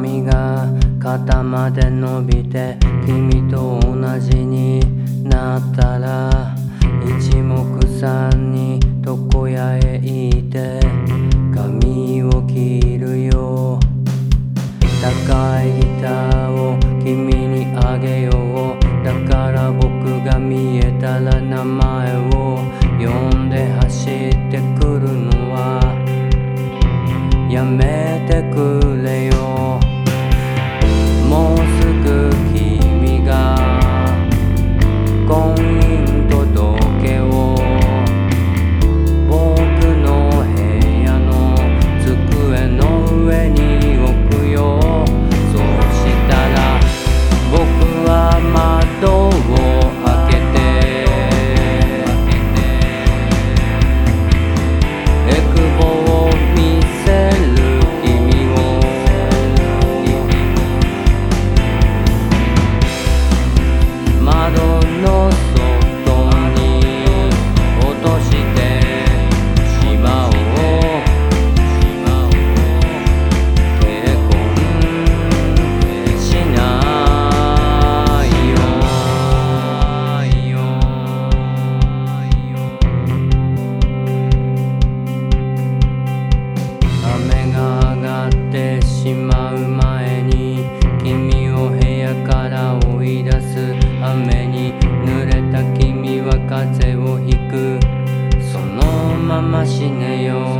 髪が肩まで伸びて君と同じになったら一目散に床屋へ行って髪を切るよ。高いギターを君にあげよう。だから僕が見えたら名前を呼んで走ってくるのはやめてくれよ。しまう前に君を部屋から追い出す雨に濡れた君は風邪をひく。そのまま死ねよ。